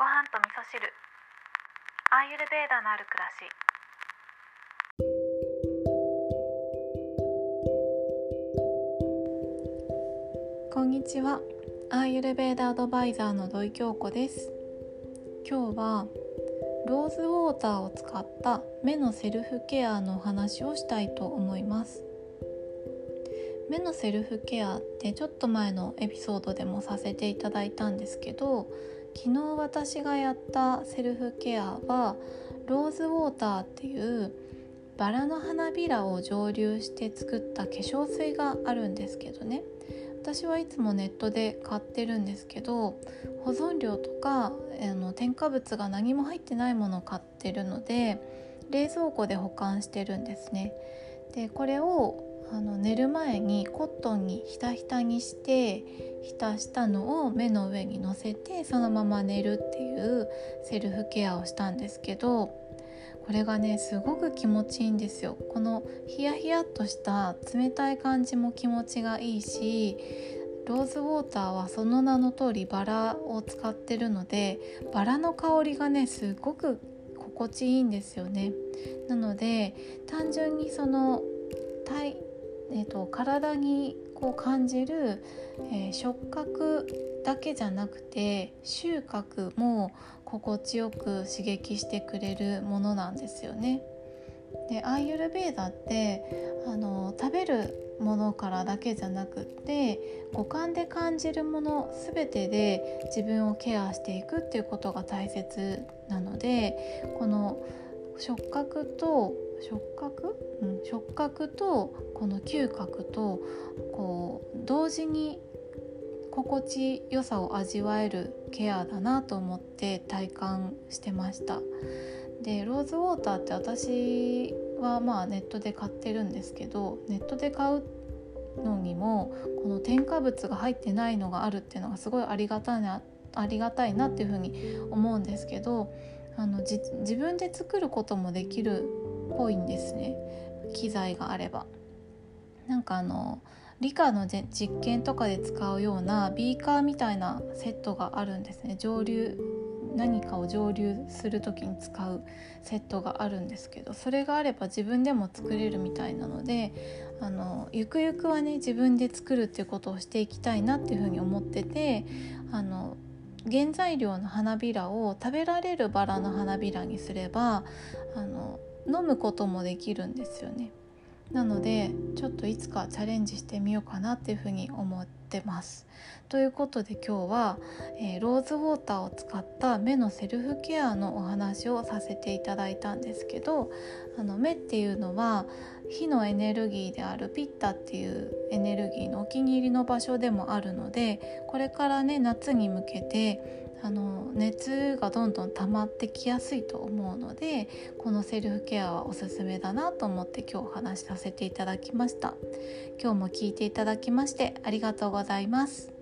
ご飯と味噌汁。アーユルベーダのある暮らし。こんにちは。アーユルベーダアドバイザーの土井京子です。今日はローズウォーターを使った目のセルフケアのお話をしたいと思います。目のセルフケアってちょっと前のエピソードでもさせていただいたんですけど昨日私がやったセルフケアはローズウォーターっていうバラの花びらを蒸留して作った化粧水があるんですけどね私はいつもネットで買ってるんですけど保存料とかあの添加物が何も入ってないものを買ってるので冷蔵庫で保管してるんですね。でこれをあの寝る前にコットンにひたひたにして浸したのを目の上にのせてそのまま寝るっていうセルフケアをしたんですけどこれがねすごく気持ちいいんですよ。このヒヤヒヤっとした冷たい感じも気持ちがいいしローズウォーターはその名の通りバラを使ってるのでバラの香りがねすごく心地いいんですよね。なので単純にそのえーと、体にこう感じる、えー、触覚だけじゃなくて収穫も心地よく刺激してくれるものなんですよね。でアーユルベーダってあの食べるものからだけじゃなくって五感で感じるもの全てで自分をケアしていくっていうことが大切なのでこの触覚と触覚、うん、触覚とこの嗅覚とこう同時に心地よさを味わえるケアだなと思って体感してました。でローズウォーターって私はまあネットで買ってるんですけどネットで買うのにもこの添加物が入ってないのがあるっていうのがすごいありがたいなありがたいなっていうふうに思うんですけどあの自分で作ることもできるっぽいんですね機材があれば。なんかあの理科の実験とかで使うようなビーカーみたいなセットがあるんですね蒸留何かを蒸留する時に使うセットがあるんですけどそれがあれば自分でも作れるみたいなのであのゆくゆくはね自分で作るっていうことをしていきたいなっていうふうに思っててあの原材料の花びらを食べられるバラの花びらにすればあの飲むこともできるんですよね。なのでちょっといつかチャレンジしてみようかなっていうふうに思ってます。ということで今日は、えー、ローズウォーターを使った目のセルフケアのお話をさせていただいたんですけどあの目っていうのは火のエネルギーであるピッタっていうエネルギーのお気に入りの場所でもあるのでこれからね夏に向けてあの熱がどんどん溜まってきやすいと思うのでこのセルフケアはおすすめだなと思って今日お話しさせていただきました。今日も聞いていただきましてありがとうございます。